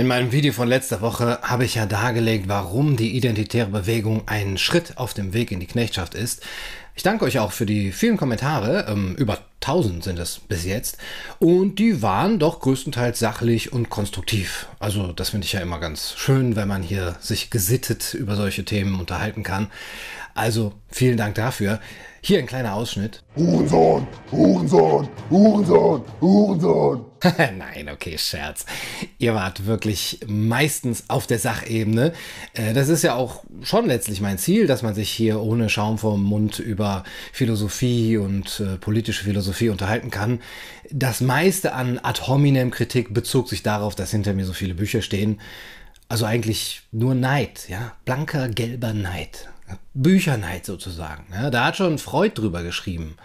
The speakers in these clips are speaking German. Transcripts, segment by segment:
In meinem Video von letzter Woche habe ich ja dargelegt, warum die identitäre Bewegung ein Schritt auf dem Weg in die Knechtschaft ist. Ich danke euch auch für die vielen Kommentare, ähm, über 1000 sind es bis jetzt, und die waren doch größtenteils sachlich und konstruktiv. Also das finde ich ja immer ganz schön, wenn man hier sich gesittet über solche Themen unterhalten kann. Also vielen Dank dafür. Hier ein kleiner Ausschnitt. Hurensohn, Hurensohn, Hurensohn, Hurensohn. Nein, okay, Scherz. Ihr wart wirklich meistens auf der Sachebene. Äh, das ist ja auch schon letztlich mein Ziel, dass man sich hier ohne Schaum vorm Mund über Philosophie und äh, politische Philosophie unterhalten kann. Das meiste an ad hominem Kritik bezog sich darauf, dass hinter mir so viele Bücher stehen. Also eigentlich nur Neid, ja, blanker gelber Neid. Bücherneid sozusagen. Ja, da hat schon Freud drüber geschrieben.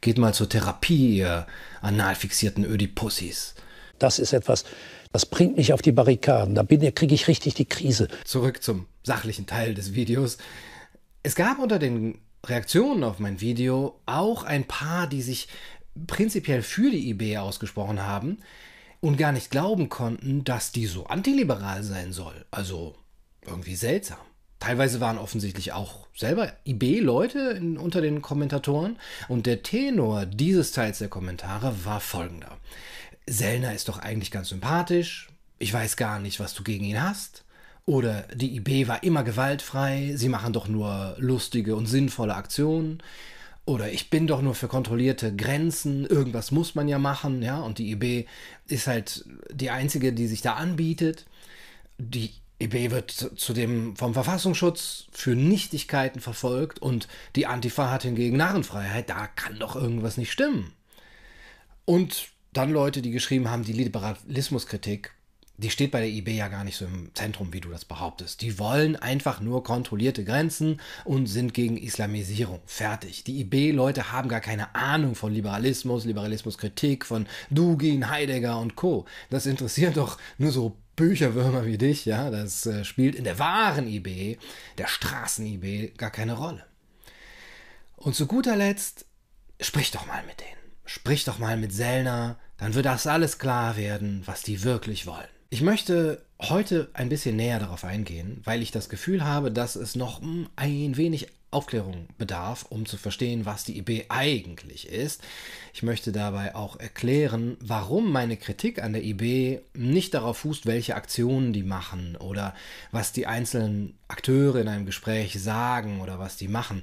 Geht mal zur Therapie, ihr analfixierten Ödipussis. Das ist etwas, das bringt mich auf die Barrikaden. Da kriege ich richtig die Krise. Zurück zum sachlichen Teil des Videos. Es gab unter den Reaktionen auf mein Video auch ein paar, die sich prinzipiell für die IB ausgesprochen haben und gar nicht glauben konnten, dass die so antiliberal sein soll. Also irgendwie seltsam. Teilweise waren offensichtlich auch selber IB-Leute unter den Kommentatoren und der Tenor dieses Teils der Kommentare war folgender. Sellner ist doch eigentlich ganz sympathisch, ich weiß gar nicht, was du gegen ihn hast. Oder die IB war immer gewaltfrei, sie machen doch nur lustige und sinnvolle Aktionen. Oder ich bin doch nur für kontrollierte Grenzen, irgendwas muss man ja machen, ja, und die IB ist halt die einzige, die sich da anbietet. Die EB wird zudem vom Verfassungsschutz für Nichtigkeiten verfolgt und die Antifa hat hingegen Narrenfreiheit. Da kann doch irgendwas nicht stimmen. Und dann Leute, die geschrieben haben, die Liberalismuskritik, die steht bei der IB ja gar nicht so im Zentrum, wie du das behauptest. Die wollen einfach nur kontrollierte Grenzen und sind gegen Islamisierung. Fertig. Die IB-Leute haben gar keine Ahnung von Liberalismus, Liberalismuskritik, von Dugin, Heidegger und Co. Das interessiert doch nur so Bücherwürmer wie dich, ja, das äh, spielt in der wahren IB, der Straßen-IB, gar keine Rolle. Und zu guter Letzt, sprich doch mal mit denen. Sprich doch mal mit Sellner, dann wird das alles klar werden, was die wirklich wollen. Ich möchte heute ein bisschen näher darauf eingehen, weil ich das Gefühl habe, dass es noch hm, ein wenig Aufklärung bedarf, um zu verstehen, was die IB eigentlich ist. Ich möchte dabei auch erklären, warum meine Kritik an der IB nicht darauf fußt, welche Aktionen die machen oder was die einzelnen Akteure in einem Gespräch sagen oder was die machen.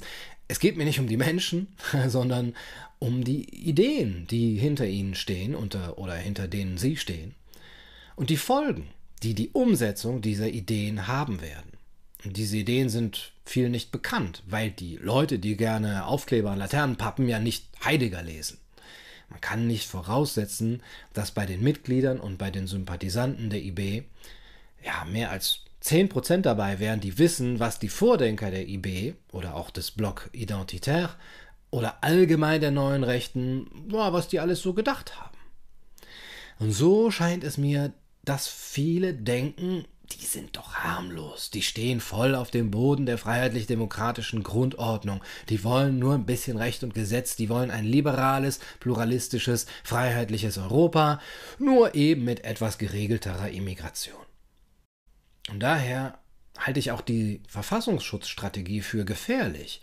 Es geht mir nicht um die Menschen, sondern um die Ideen, die hinter ihnen stehen unter, oder hinter denen sie stehen und die Folgen, die die Umsetzung dieser Ideen haben werden. Und diese Ideen sind vielen nicht bekannt, weil die Leute, die gerne Aufkleber an Laternenpappen ja nicht Heidegger lesen. Man kann nicht voraussetzen, dass bei den Mitgliedern und bei den Sympathisanten der IB ja mehr als 10% dabei wären, die wissen, was die Vordenker der IB oder auch des Bloc Identitaire oder allgemein der neuen Rechten, was die alles so gedacht haben. Und so scheint es mir, dass viele denken, die sind doch harmlos, die stehen voll auf dem Boden der freiheitlich-demokratischen Grundordnung, die wollen nur ein bisschen Recht und Gesetz, die wollen ein liberales, pluralistisches, freiheitliches Europa, nur eben mit etwas geregelterer Immigration. Und daher halte ich auch die Verfassungsschutzstrategie für gefährlich.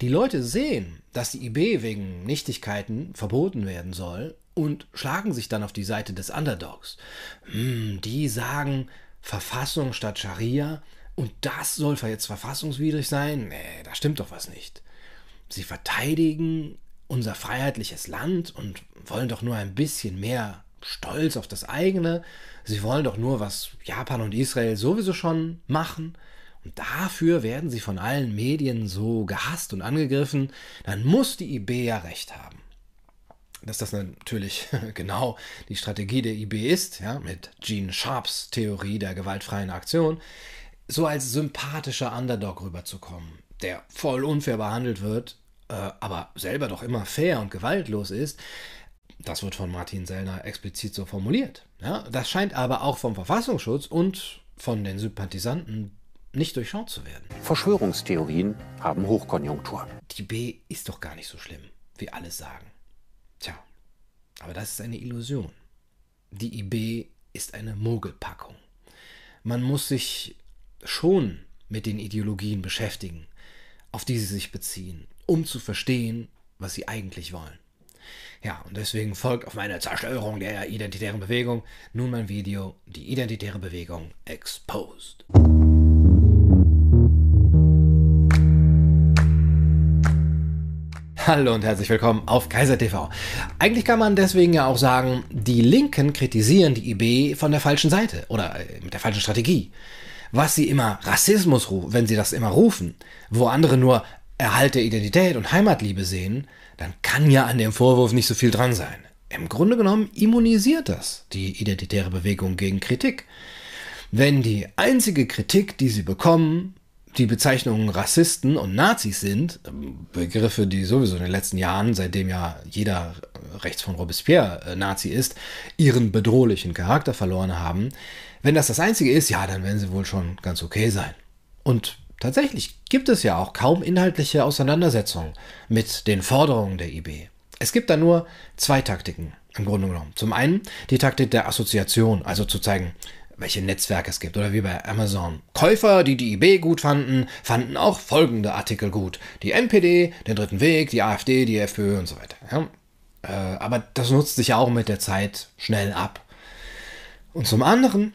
Die Leute sehen, dass die IB wegen Nichtigkeiten verboten werden soll und schlagen sich dann auf die Seite des Underdogs. Hm, die sagen Verfassung statt Scharia und das soll jetzt verfassungswidrig sein? Nee, da stimmt doch was nicht. Sie verteidigen unser freiheitliches Land und wollen doch nur ein bisschen mehr Stolz auf das eigene. Sie wollen doch nur, was Japan und Israel sowieso schon machen. Und dafür werden sie von allen Medien so gehasst und angegriffen. Dann muss die IB ja recht haben dass das natürlich genau die Strategie der IB ist, ja, mit Gene Sharps Theorie der gewaltfreien Aktion, so als sympathischer Underdog rüberzukommen, der voll unfair behandelt wird, äh, aber selber doch immer fair und gewaltlos ist. Das wird von Martin Sellner explizit so formuliert. Ja. Das scheint aber auch vom Verfassungsschutz und von den Sympathisanten nicht durchschaut zu werden. Verschwörungstheorien haben Hochkonjunktur. Die B ist doch gar nicht so schlimm, wie alle sagen. Tja, aber das ist eine Illusion. Die IB ist eine Mogelpackung. man muss sich schon mit den Ideologien beschäftigen, auf die sie sich beziehen, um zu verstehen, was sie eigentlich wollen. Ja, und deswegen folgt auf meine Zerstörung der identitären Bewegung nun mein Video Die identitäre Bewegung Exposed. Hallo und herzlich willkommen auf Kaiser TV. Eigentlich kann man deswegen ja auch sagen, die Linken kritisieren die IB von der falschen Seite oder äh, mit der falschen Strategie. Was sie immer Rassismus rufen, wenn sie das immer rufen, wo andere nur Erhalt der Identität und Heimatliebe sehen, dann kann ja an dem Vorwurf nicht so viel dran sein. Im Grunde genommen immunisiert das die identitäre Bewegung gegen Kritik. Wenn die einzige Kritik, die sie bekommen, die Bezeichnungen Rassisten und Nazis sind, Begriffe, die sowieso in den letzten Jahren, seitdem ja jeder rechts von Robespierre äh, Nazi ist, ihren bedrohlichen Charakter verloren haben, wenn das das Einzige ist, ja, dann werden sie wohl schon ganz okay sein. Und tatsächlich gibt es ja auch kaum inhaltliche Auseinandersetzungen mit den Forderungen der IB. Es gibt da nur zwei Taktiken im Grunde genommen. Zum einen die Taktik der Assoziation, also zu zeigen, welche Netzwerke es gibt oder wie bei Amazon. Käufer, die die IB gut fanden, fanden auch folgende Artikel gut. Die NPD, den Dritten Weg, die AfD, die FPÖ und so weiter. Ja. Äh, aber das nutzt sich ja auch mit der Zeit schnell ab. Und zum anderen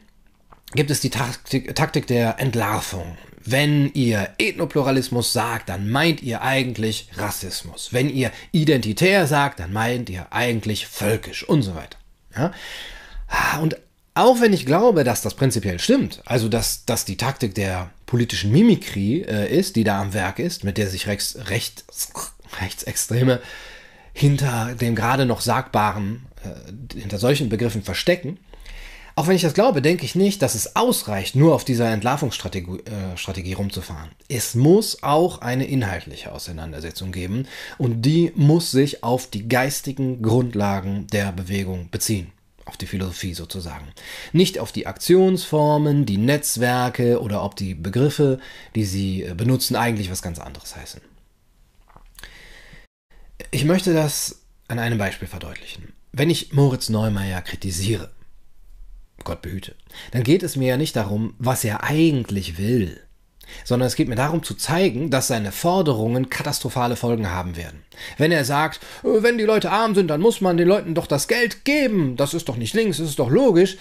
gibt es die Taktik, Taktik der Entlarvung. Wenn ihr Ethnopluralismus sagt, dann meint ihr eigentlich Rassismus. Wenn ihr identitär sagt, dann meint ihr eigentlich völkisch und so weiter. Ja? Und auch wenn ich glaube, dass das prinzipiell stimmt, also dass das die Taktik der politischen Mimikrie äh, ist, die da am Werk ist, mit der sich Rechts, Rechts, Rechtsextreme hinter dem gerade noch Sagbaren, äh, hinter solchen Begriffen verstecken, auch wenn ich das glaube, denke ich nicht, dass es ausreicht, nur auf dieser Entlarvungsstrategie äh, Strategie rumzufahren. Es muss auch eine inhaltliche Auseinandersetzung geben und die muss sich auf die geistigen Grundlagen der Bewegung beziehen auf die Philosophie sozusagen. Nicht auf die Aktionsformen, die Netzwerke oder ob die Begriffe, die sie äh, benutzen, eigentlich was ganz anderes heißen. Ich möchte das an einem Beispiel verdeutlichen. Wenn ich Moritz Neumeier kritisiere, Gott behüte, dann geht es mir ja nicht darum, was er eigentlich will sondern es geht mir darum zu zeigen, dass seine Forderungen katastrophale Folgen haben werden. Wenn er sagt, äh, wenn die Leute arm sind, dann muss man den Leuten doch das Geld geben, das ist doch nicht links, das ist doch logisch,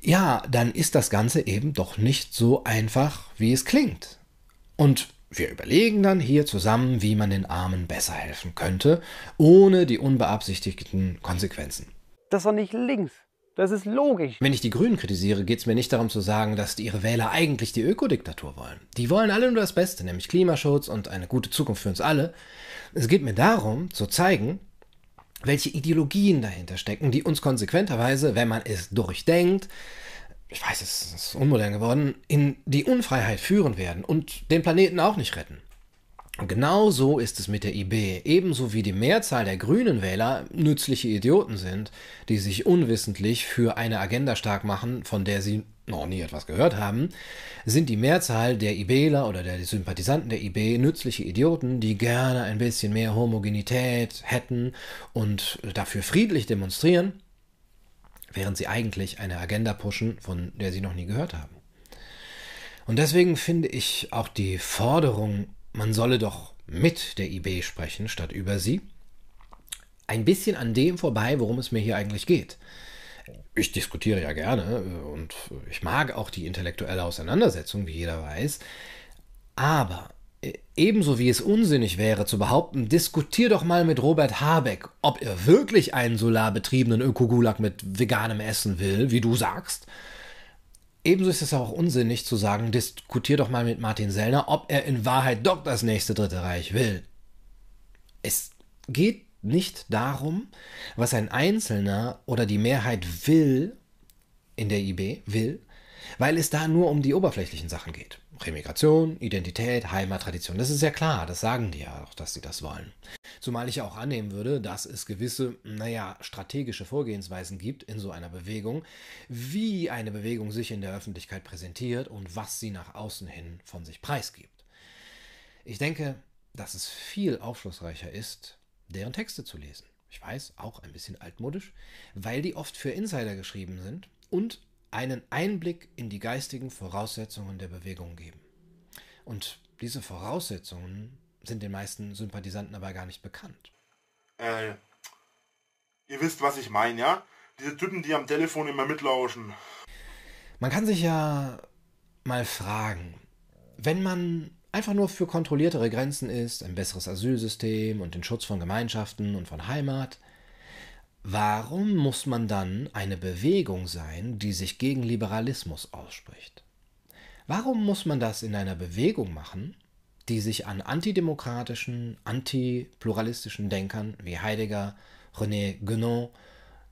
ja, dann ist das Ganze eben doch nicht so einfach, wie es klingt. Und wir überlegen dann hier zusammen, wie man den Armen besser helfen könnte, ohne die unbeabsichtigten Konsequenzen. Das doch nicht links. Das ist logisch. Wenn ich die Grünen kritisiere, geht es mir nicht darum zu sagen, dass ihre Wähler eigentlich die Ökodiktatur wollen. Die wollen alle nur das Beste, nämlich Klimaschutz und eine gute Zukunft für uns alle. Es geht mir darum, zu zeigen, welche Ideologien dahinter stecken, die uns konsequenterweise, wenn man es durchdenkt, ich weiß, es ist unmodern geworden, in die Unfreiheit führen werden und den Planeten auch nicht retten. Genau so ist es mit der IB. Ebenso wie die Mehrzahl der grünen Wähler nützliche Idioten sind, die sich unwissentlich für eine Agenda stark machen, von der sie noch nie etwas gehört haben, sind die Mehrzahl der IBler oder der Sympathisanten der IB nützliche Idioten, die gerne ein bisschen mehr Homogenität hätten und dafür friedlich demonstrieren, während sie eigentlich eine Agenda pushen, von der sie noch nie gehört haben. Und deswegen finde ich auch die Forderung man solle doch mit der IB sprechen, statt über sie. Ein bisschen an dem vorbei, worum es mir hier eigentlich geht. Ich diskutiere ja gerne und ich mag auch die intellektuelle Auseinandersetzung, wie jeder weiß. Aber ebenso wie es unsinnig wäre zu behaupten, diskutier doch mal mit Robert Habeck, ob er wirklich einen solarbetriebenen Ökogulag mit veganem Essen will, wie du sagst, Ebenso ist es auch unsinnig zu sagen, diskutier doch mal mit Martin Sellner, ob er in Wahrheit doch das nächste Dritte Reich will. Es geht nicht darum, was ein Einzelner oder die Mehrheit will, in der IB will, weil es da nur um die oberflächlichen Sachen geht. Remigration, Identität, Heimat, Tradition. Das ist ja klar, das sagen die ja auch, dass sie das wollen. Zumal ich auch annehmen würde, dass es gewisse, naja, strategische Vorgehensweisen gibt in so einer Bewegung, wie eine Bewegung sich in der Öffentlichkeit präsentiert und was sie nach außen hin von sich preisgibt. Ich denke, dass es viel aufschlussreicher ist, deren Texte zu lesen. Ich weiß, auch ein bisschen altmodisch, weil die oft für Insider geschrieben sind und einen Einblick in die geistigen Voraussetzungen der Bewegung geben. Und diese Voraussetzungen sind den meisten Sympathisanten aber gar nicht bekannt. Äh, ihr wisst, was ich meine, ja? Diese Typen, die am Telefon immer mitlauschen. Man kann sich ja mal fragen, wenn man einfach nur für kontrolliertere Grenzen ist, ein besseres Asylsystem und den Schutz von Gemeinschaften und von Heimat, warum muss man dann eine Bewegung sein, die sich gegen Liberalismus ausspricht? Warum muss man das in einer Bewegung machen, die sich an antidemokratischen, antipluralistischen Denkern wie Heidegger, René Guénon,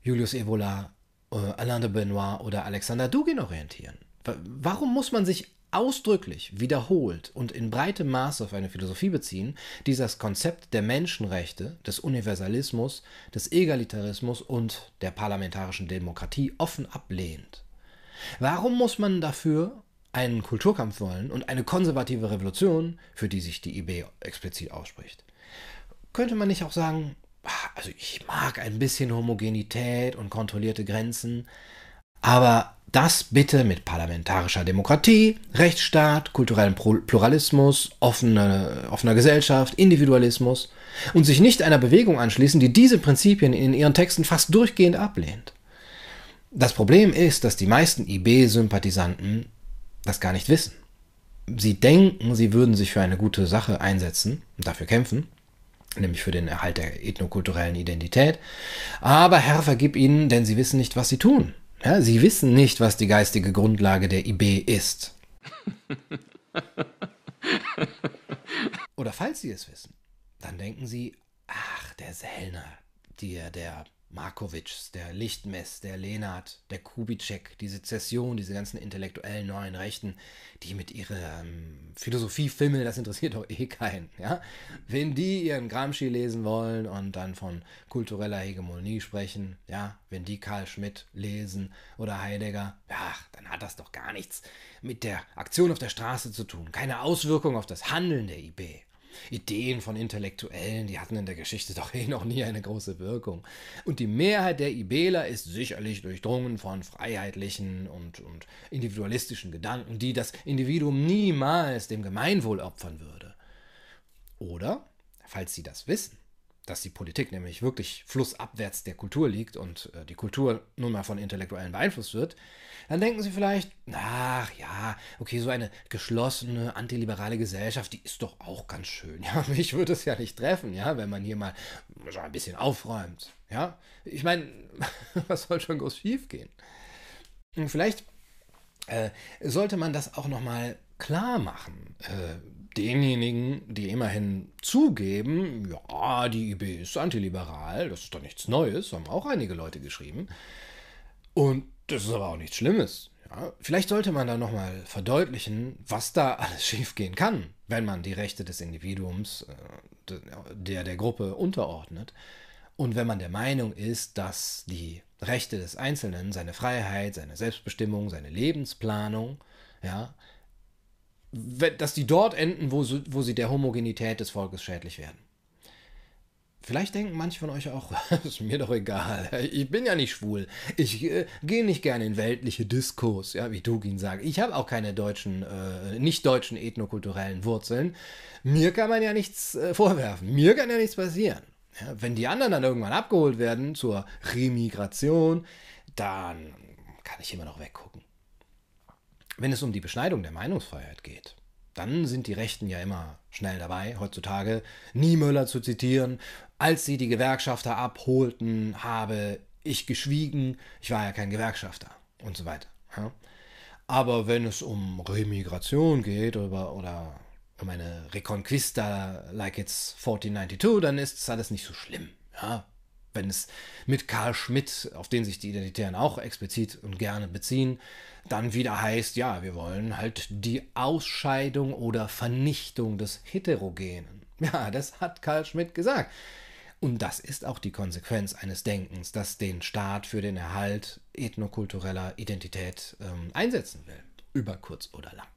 Julius Evola, äh, Alain de Benoit oder Alexander Dugin orientieren? Warum muss man sich ausdrücklich, wiederholt und in breitem Maße auf eine Philosophie beziehen, die das Konzept der Menschenrechte, des Universalismus, des Egalitarismus und der parlamentarischen Demokratie offen ablehnt? Warum muss man dafür einen Kulturkampf wollen und eine konservative Revolution, für die sich die IB explizit ausspricht? Könnte man nicht auch sagen, ah, also ich mag ein bisschen Homogenität und kontrollierte Grenzen, aber das bitte mit parlamentarischer Demokratie, Rechtsstaat, kulturellem Pluralismus, offene, offener Gesellschaft, Individualismus und sich nicht einer Bewegung anschließen, die diese Prinzipien in ihren Texten fast durchgehend ablehnt. Das Problem ist, dass die meisten IB-Sympathisanten das gar nicht wissen. Sie denken, sie würden sich für eine gute Sache einsetzen und dafür kämpfen, nämlich für den Erhalt der ethnokulturellen Identität. Aber Herr vergib ihnen, denn sie wissen nicht, was sie tun. Ja, sie wissen nicht, was die geistige Grundlage der IB ist. Oder falls sie es wissen, dann denken sie, ach, der Sellner, der, der Markowitsch, der Lichtmess, der Lehnert, der Kubitschek, die Sezession, diese ganzen intellektuellen neuen Rechten, die mit ihrer ähm, Philosophie-Fimmel, das interessiert doch eh keinen. Ja? Wenn die ihren Gramsci lesen wollen und dann von kultureller Hegemonie sprechen, ja, wenn die Karl Schmidt lesen oder Heidegger, ja, dann hat das doch gar nichts mit der Aktion auf der Straße zu tun, keine Auswirkung auf das Handeln der IB. Ideen von Intellektuellen, die hatten in der Geschichte doch eh noch nie eine große Wirkung. Und die Mehrheit der IBler ist sicherlich durchdrungen von freiheitlichen und, und individualistischen Gedanken, die das Individuum niemals dem Gemeinwohl opfern würde. Oder, falls sie das wissen, dass die Politik nämlich wirklich flussabwärts der Kultur liegt und äh, die Kultur nun mal von Intellektuellen beeinflusst wird, dann denken sie vielleicht, ach ja, okay, so eine geschlossene, antiliberale Gesellschaft, die ist doch auch ganz schön. Ja, mich würde es ja nicht treffen, ja, wenn man hier mal so ein bisschen aufräumt. Ja, ich meine, was soll schon groß schief gehen? Vielleicht äh, sollte man das auch nochmal klar machen. Äh, denjenigen, die immerhin zugeben, ja, die IB ist antiliberal, das ist doch nichts Neues, haben auch einige Leute geschrieben. Und das ist aber auch nichts Schlimmes. Ja, vielleicht sollte man da nochmal verdeutlichen, was da alles schiefgehen kann, wenn man die Rechte des Individuums äh, der der Gruppe unterordnet. Und wenn man der Meinung ist, dass die Rechte des Einzelnen, seine Freiheit, seine Selbstbestimmung, seine Lebensplanung, ja, dass die dort enden, wo sie, wo sie der Homogenität des Volkes schädlich werden. Vielleicht denken manche von euch auch, ist mir doch egal, ich bin ja nicht schwul, ich äh, gehe nicht gerne in weltliche Diskurs, ja, wie Dugin sagt. Ich habe auch keine deutschen, äh, nicht deutschen ethnokulturellen Wurzeln. Mir kann man ja nichts äh, vorwerfen, mir kann ja nichts passieren. Ja, wenn die anderen dann irgendwann abgeholt werden zur Remigration, dann kann ich immer noch weggucken. Wenn es um die Beschneidung der Meinungsfreiheit geht, dann sind die Rechten ja immer schnell dabei, heutzutage Niemöller zu zitieren. Als sie die Gewerkschafter abholten, habe ich geschwiegen, ich war ja kein Gewerkschafter und so weiter. Aber wenn es um Remigration geht oder, oder um eine Reconquista like it's 1492, dann ist das alles nicht so schlimm. Ja wenn es mit Karl Schmidt, auf den sich die Identitären auch explizit und gerne beziehen, dann wieder heißt, ja, wir wollen halt die Ausscheidung oder Vernichtung des Heterogenen. Ja, das hat Karl Schmidt gesagt. Und das ist auch die Konsequenz eines Denkens, das den Staat für den Erhalt ethnokultureller Identität ähm, einsetzen will, über kurz oder lang.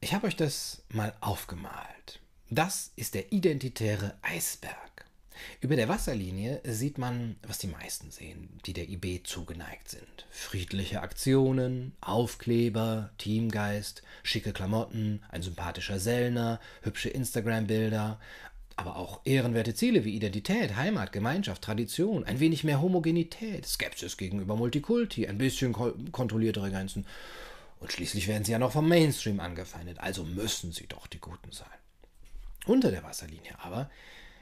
Ich habe euch das mal aufgemalt. Das ist der identitäre Eisberg. Über der Wasserlinie sieht man, was die meisten sehen, die der IB zugeneigt sind. Friedliche Aktionen, Aufkleber, Teamgeist, schicke Klamotten, ein sympathischer Sellner, hübsche Instagram-Bilder, aber auch ehrenwerte Ziele wie Identität, Heimat, Gemeinschaft, Tradition, ein wenig mehr Homogenität, Skepsis gegenüber Multikulti, ein bisschen ko kontrolliertere Grenzen. Und schließlich werden sie ja noch vom Mainstream angefeindet, also müssen sie doch die Guten sein. Unter der Wasserlinie aber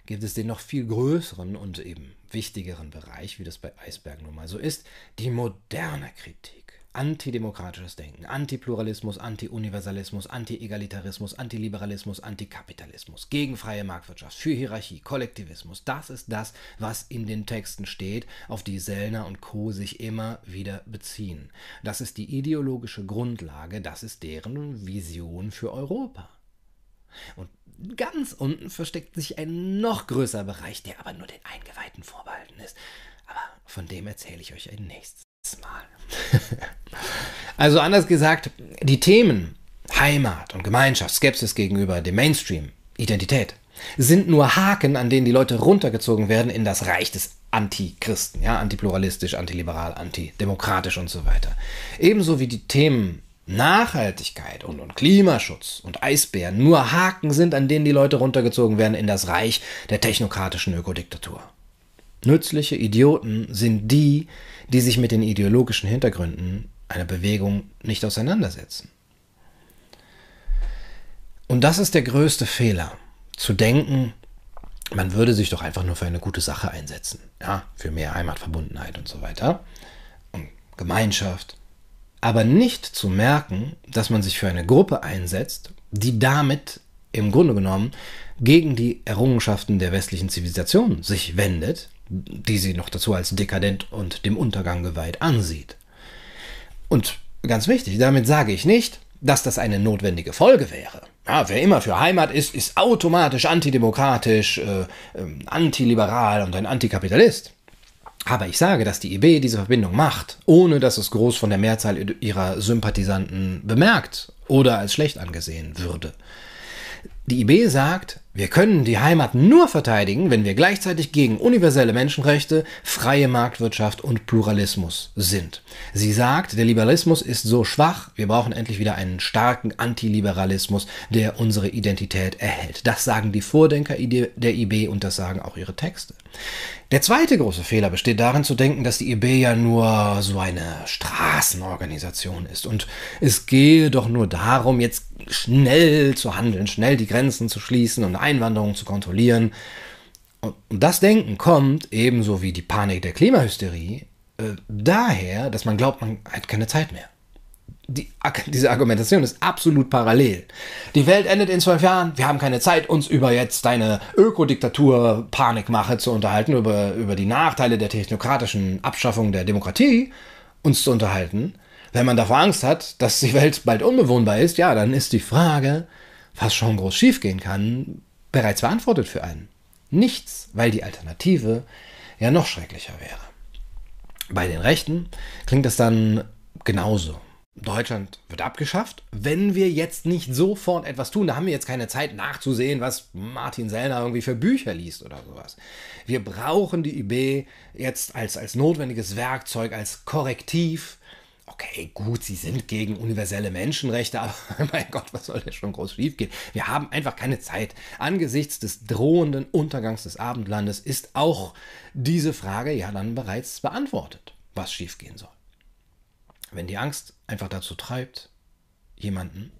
gibt es den noch viel größeren und eben wichtigeren Bereich, wie das bei Eisberg nun mal so ist, die moderne Kritik. Antidemokratisches Denken, Antipluralismus, Anti-Universalismus, Anti-Egalitarismus, Antiliberalismus, Antikapitalismus, gegen freie Marktwirtschaft, für Hierarchie, Kollektivismus. Das ist das, was in den Texten steht, auf die Sellner und Co. sich immer wieder beziehen. Das ist die ideologische Grundlage, das ist deren Vision für Europa. Und ganz unten versteckt sich ein noch größerer Bereich, der aber nur den Eingeweihten vorbehalten ist. Aber von dem erzähle ich euch ein nächstes Mal. also anders gesagt, die Themen Heimat und Gemeinschaft, Skepsis gegenüber dem Mainstream, Identität, sind nur Haken, an denen die Leute runtergezogen werden in das Reich des Antichristen, ja, antipluralistisch, antiliberal, antidemokratisch und so weiter. Ebenso wie die Themen Nachhaltigkeit und, und Klimaschutz und Eisbären nur Haken sind, an denen die Leute runtergezogen werden in das Reich der technokratischen Ökodiktatur. Nützliche Idioten sind die, die sich mit den ideologischen Hintergründen einer Bewegung nicht auseinandersetzen. Und das ist der größte Fehler, zu denken, man würde sich doch einfach nur für eine gute Sache einsetzen, ja, für mehr Heimatverbundenheit und so weiter und Gemeinschaft aber nicht zu merken, dass man sich für eine Gruppe einsetzt, die damit im Grunde genommen gegen die Errungenschaften der westlichen Zivilisation sich wendet, die sie noch dazu als dekadent und dem Untergang geweiht ansieht. Und ganz wichtig, damit sage ich nicht, dass das eine notwendige Folge wäre. Ja, wer immer für Heimat ist, ist automatisch antidemokratisch, äh, äh, antiliberal und ein Antikapitalist. Aber ich sage, dass die IB diese Verbindung macht, ohne dass es groß von der Mehrzahl ihrer Sympathisanten bemerkt oder als schlecht angesehen würde. Die IB sagt, wir können die Heimat nur verteidigen, wenn wir gleichzeitig gegen universelle Menschenrechte, freie Marktwirtschaft und Pluralismus sind. Sie sagt, der Liberalismus ist so schwach, wir brauchen endlich wieder einen starken Antiliberalismus, der unsere Identität erhält. Das sagen die Vordenker der IB und das sagen auch ihre Texte. Der zweite große Fehler besteht darin zu denken, dass die IB ja nur so eine Straßenorganisation ist und es gehe doch nur darum, jetzt schnell zu handeln, schnell die Grenzen zu schließen und Einwanderung zu kontrollieren. Und das Denken kommt, ebenso wie die Panik der Klimahysterie, äh, daher, dass man glaubt, man hat keine Zeit mehr. Die, diese Argumentation ist absolut parallel. Die Welt endet in zwölf Jahren. Wir haben keine Zeit, uns über jetzt deine Ökodiktatur-Panikmache zu unterhalten, über, über die Nachteile der technokratischen Abschaffung der Demokratie uns zu unterhalten. Wenn man davor Angst hat, dass die Welt bald unbewohnbar ist, ja, dann ist die Frage, was schon groß schiefgehen kann, bereits beantwortet für einen. Nichts, weil die Alternative ja noch schrecklicher wäre. Bei den Rechten klingt es dann genauso. Deutschland wird abgeschafft, wenn wir jetzt nicht sofort etwas tun. Da haben wir jetzt keine Zeit nachzusehen, was Martin Sellner irgendwie für Bücher liest oder sowas. Wir brauchen die IB jetzt als, als notwendiges Werkzeug, als Korrektiv okay, gut, sie sind gegen universelle Menschenrechte, aber mein Gott, was soll denn schon groß schiefgehen? Wir haben einfach keine Zeit. Angesichts des drohenden Untergangs des Abendlandes ist auch diese Frage ja dann bereits beantwortet, was schiefgehen soll. Wenn die Angst einfach dazu treibt, jemanden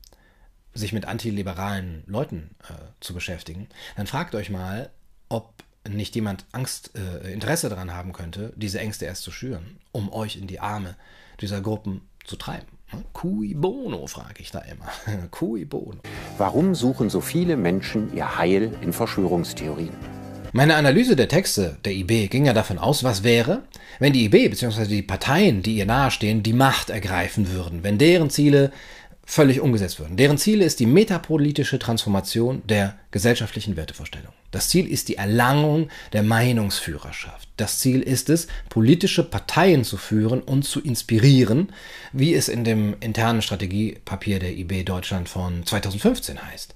sich mit antiliberalen Leuten äh, zu beschäftigen, dann fragt euch mal, ob nicht jemand Angst, äh, Interesse daran haben könnte, diese Ängste erst zu schüren, um euch in die Arme dieser Gruppen zu treiben. Cui bono, frage ich da immer. Cui bono. Warum suchen so viele Menschen ihr Heil in Verschwörungstheorien? Meine Analyse der Texte der IB ging ja davon aus, was wäre, wenn die IB bzw. die Parteien, die ihr nahestehen, die Macht ergreifen würden, wenn deren Ziele völlig umgesetzt würden. Deren Ziel ist die metapolitische Transformation der gesellschaftlichen Wertevorstellung. Das Ziel ist die Erlangung der Meinungsführerschaft. Das Ziel ist es, politische Parteien zu führen und zu inspirieren, wie es in dem internen Strategiepapier der IB Deutschland von 2015 heißt.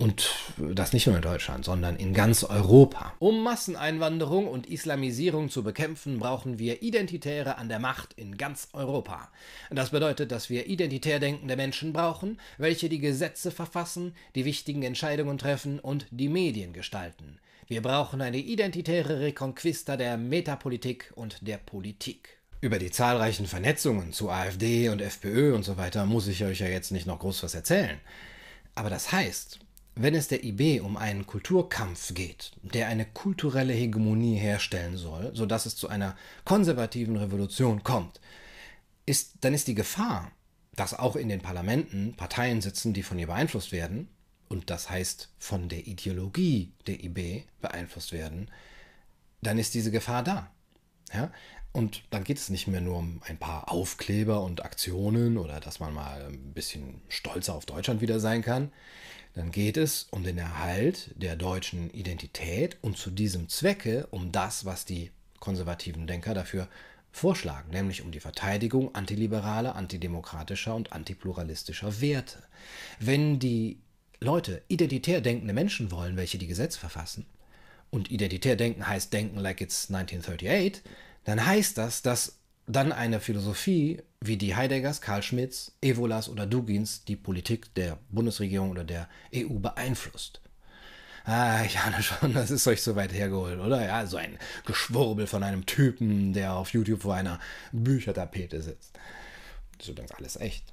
Und das nicht nur in Deutschland, sondern in ganz Europa. Um Masseneinwanderung und Islamisierung zu bekämpfen, brauchen wir Identitäre an der Macht in ganz Europa. Das bedeutet, dass wir identitär denkende Menschen brauchen, welche die Gesetze verfassen, die wichtigen Entscheidungen treffen und die Medien gestalten. Wir brauchen eine identitäre Reconquista der Metapolitik und der Politik. Über die zahlreichen Vernetzungen zu AfD und FPÖ und so weiter muss ich euch ja jetzt nicht noch groß was erzählen. Aber das heißt, wenn es der IB um einen Kulturkampf geht, der eine kulturelle Hegemonie herstellen soll, sodass es zu einer konservativen Revolution kommt, ist, dann ist die Gefahr, dass auch in den Parlamenten Parteien sitzen, die von ihr beeinflusst werden, und das heißt von der Ideologie der IB beeinflusst werden, dann ist diese Gefahr da. Ja? Und dann geht es nicht mehr nur um ein paar Aufkleber und Aktionen oder dass man mal ein bisschen stolzer auf Deutschland wieder sein kann dann geht es um den Erhalt der deutschen Identität und zu diesem Zwecke um das, was die konservativen Denker dafür vorschlagen, nämlich um die Verteidigung antiliberaler, antidemokratischer und antipluralistischer Werte. Wenn die Leute identitär denkende Menschen wollen, welche die Gesetze verfassen, und identitär denken heißt denken like it's 1938, dann heißt das, dass dann eine Philosophie wie die Heideggers, Karl Schmitz, Evolas oder Dugins die Politik der Bundesregierung oder der EU beeinflusst. Ah, ich ahne schon, das ist euch so weit hergeholt, oder? Ja, so ein Geschwurbel von einem Typen, der auf YouTube vor einer Büchertapete sitzt. Das ist übrigens alles echt.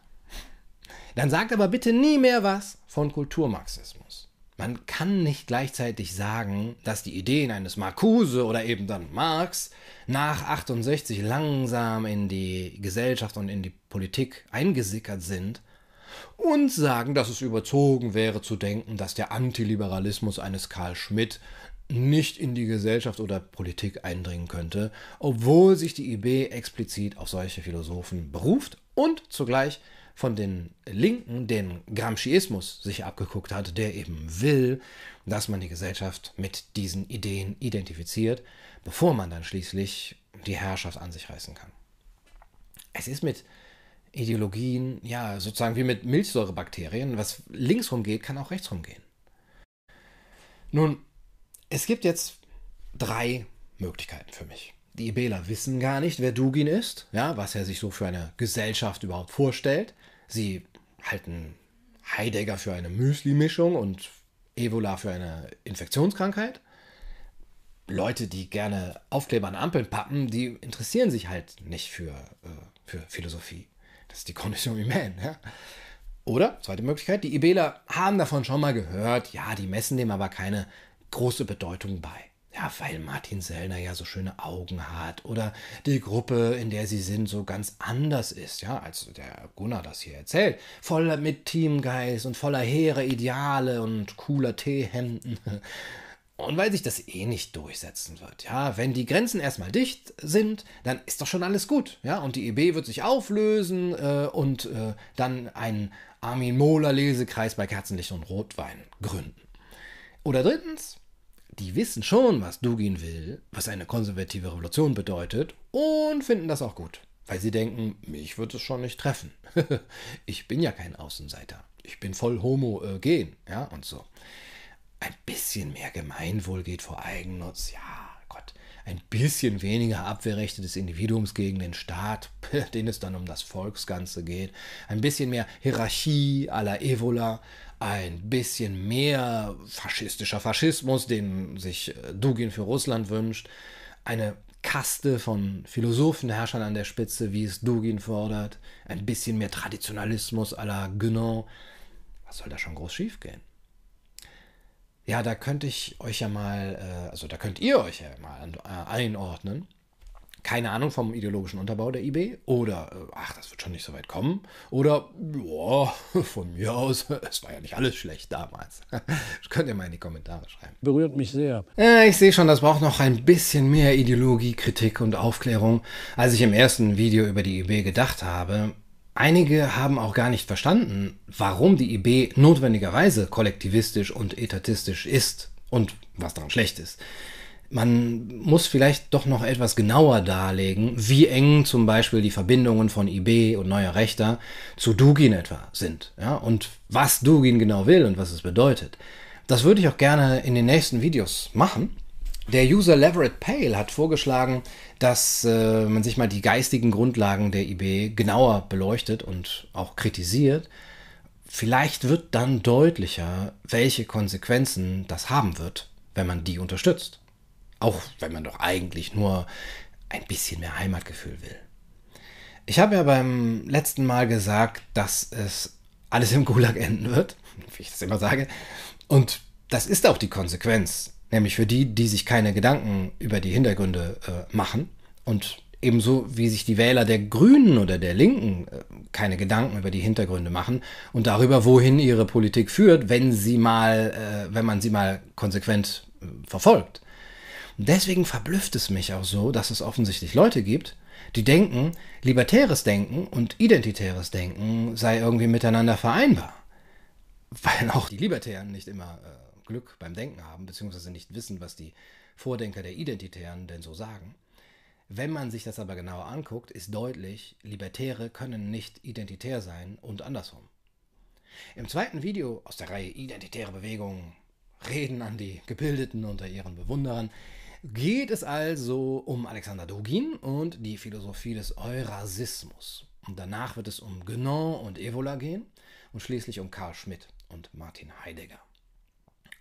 Dann sagt aber bitte nie mehr was von Kulturmarxismus. Man kann nicht gleichzeitig sagen, dass die Ideen eines Marcuse oder eben dann Marx nach 68 langsam in die Gesellschaft und in die Politik eingesickert sind und sagen, dass es überzogen wäre zu denken, dass der Antiliberalismus eines Karl Schmidt nicht in die Gesellschaft oder Politik eindringen könnte, obwohl sich die IB explizit auf solche Philosophen beruft und zugleich von den Linken den Gramsciismus sich abgeguckt hat, der eben will, dass man die Gesellschaft mit diesen Ideen identifiziert, bevor man dann schließlich die Herrschaft an sich reißen kann. Es ist mit Ideologien, ja, sozusagen wie mit Milchsäurebakterien, was linksrum geht, kann auch rechtsrum gehen. Nun, es gibt jetzt drei Möglichkeiten für mich. Die Ibeler wissen gar nicht, wer Dugin ist, ja, was er sich so für eine Gesellschaft überhaupt vorstellt. Sie halten Heidegger für eine Müsli-Mischung und Evola für eine Infektionskrankheit. Leute, die gerne Aufkleber an Ampeln pappen, die interessieren sich halt nicht für, äh, für Philosophie. Das ist die Condition humaine. Ja? Oder, zweite Möglichkeit, die Ibeler haben davon schon mal gehört, ja, die messen dem aber keine große Bedeutung bei. Ja, weil Martin Sellner ja so schöne Augen hat oder die Gruppe, in der sie sind, so ganz anders ist, ja, als der Gunnar das hier erzählt. Voller mit Teamgeist und voller hehre Ideale und cooler Teehemden. Und weil sich das eh nicht durchsetzen wird, ja, wenn die Grenzen erstmal dicht sind, dann ist doch schon alles gut, ja, und die EB wird sich auflösen äh, und äh, dann einen Armin Mohler Lesekreis bei Kerzenlicht und Rotwein gründen. Oder drittens, die wissen schon, was Dugin will, was eine konservative Revolution bedeutet und finden das auch gut, weil sie denken, mich wird es schon nicht treffen. ich bin ja kein Außenseiter. Ich bin voll homogen, ja, und so. Ein bisschen mehr Gemeinwohl geht vor Eigennutz, ja. Ein bisschen weniger Abwehrrechte des Individuums gegen den Staat, den es dann um das Volksganze geht. Ein bisschen mehr Hierarchie à la Evola ein bisschen mehr faschistischer Faschismus, den sich äh, Dugin für Russland wünscht, eine Kaste von Philosophenherrschern an der Spitze, wie es Dugin fordert, ein bisschen mehr Traditionalismus à la Guénon. Was soll da schon groß schiefgehen? Ja, da könnte ich euch ja mal, äh, also da könnt ihr euch ja mal äh, einordnen keine Ahnung vom ideologischen Unterbau der IB oder äh, ach, das wird schon nicht so weit kommen oder boah, von mir aus, es war ja nicht alles schlecht damals. Das könnt ihr mal in die Kommentare schreiben. Berührt mich sehr. Ja, ich sehe schon, das braucht noch ein bisschen mehr Ideologie, Kritik und Aufklärung, als ich im ersten Video über die IB gedacht habe. Einige haben auch gar nicht verstanden, warum die IB notwendigerweise kollektivistisch und etatistisch ist und was daran schlecht ist. Man muss vielleicht doch noch etwas genauer darlegen, wie eng zum Beispiel die Verbindungen von IB und Neuer Rechter zu Dugin etwa sind. Ja? Und was Dugin genau will und was es bedeutet. Das würde ich auch gerne in den nächsten Videos machen. Der User Leverett Pale hat vorgeschlagen, dass äh, man sich mal die geistigen Grundlagen der IB genauer beleuchtet und auch kritisiert. Vielleicht wird dann deutlicher, welche Konsequenzen das haben wird, wenn man die unterstützt. Auch wenn man doch eigentlich nur ein bisschen mehr Heimatgefühl will. Ich habe ja beim letzten Mal gesagt, dass es alles im Gulag enden wird, wie ich das immer sage. Und das ist auch die Konsequenz. Nämlich für die, die sich keine Gedanken über die Hintergründe äh, machen. Und ebenso wie sich die Wähler der Grünen oder der Linken äh, keine Gedanken über die Hintergründe machen und darüber, wohin ihre Politik führt, wenn sie mal, äh, wenn man sie mal konsequent äh, verfolgt. Und deswegen verblüfft es mich auch so, dass es offensichtlich Leute gibt, die denken, libertäres Denken und identitäres Denken sei irgendwie miteinander vereinbar. Weil auch die Libertären nicht immer äh, Glück beim Denken haben, beziehungsweise nicht wissen, was die Vordenker der Identitären denn so sagen. Wenn man sich das aber genauer anguckt, ist deutlich, Libertäre können nicht identitär sein und andersrum. Im zweiten Video aus der Reihe Identitäre Bewegung Reden an die Gebildeten unter ihren Bewunderern geht es also um Alexander Dugin und die Philosophie des Eurasismus. Und danach wird es um Guénon und Evola gehen und schließlich um Karl Schmidt und Martin Heidegger.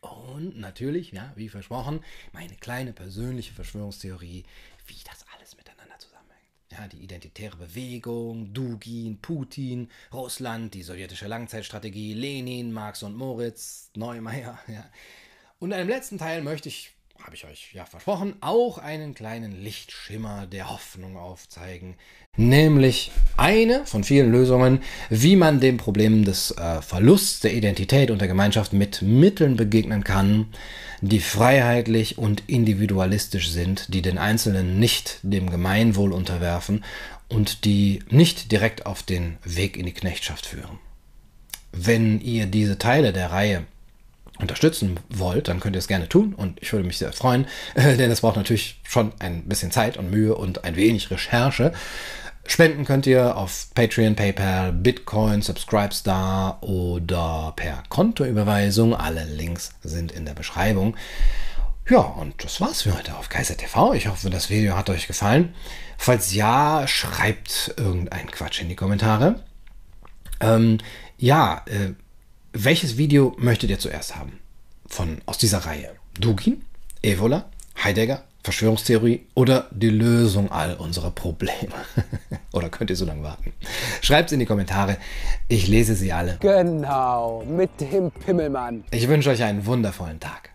Und natürlich, ja, wie versprochen, meine kleine persönliche Verschwörungstheorie, wie das alles miteinander zusammenhängt. Ja, die identitäre Bewegung, Dugin, Putin, Russland, die sowjetische Langzeitstrategie, Lenin, Marx und Moritz, Neumeier. Ja. Und einem letzten Teil möchte ich habe ich euch ja versprochen, auch einen kleinen Lichtschimmer der Hoffnung aufzeigen. Nämlich eine von vielen Lösungen, wie man dem Problem des äh, Verlusts der Identität und der Gemeinschaft mit Mitteln begegnen kann, die freiheitlich und individualistisch sind, die den Einzelnen nicht dem Gemeinwohl unterwerfen und die nicht direkt auf den Weg in die Knechtschaft führen. Wenn ihr diese Teile der Reihe unterstützen wollt, dann könnt ihr es gerne tun und ich würde mich sehr freuen, denn es braucht natürlich schon ein bisschen Zeit und Mühe und ein wenig Recherche. Spenden könnt ihr auf Patreon, PayPal, Bitcoin, Subscribestar oder per Kontoüberweisung. Alle Links sind in der Beschreibung. Ja, und das war's für heute auf Kaiser TV. Ich hoffe, das Video hat euch gefallen. Falls ja, schreibt irgendeinen Quatsch in die Kommentare. Ähm, ja, äh, welches Video möchtet ihr zuerst haben? Von, aus dieser Reihe? Dugin, Evola, Heidegger, Verschwörungstheorie oder die Lösung all unserer Probleme? oder könnt ihr so lange warten? Schreibt es in die Kommentare. Ich lese sie alle. Genau, mit dem Pimmelmann. Ich wünsche euch einen wundervollen Tag.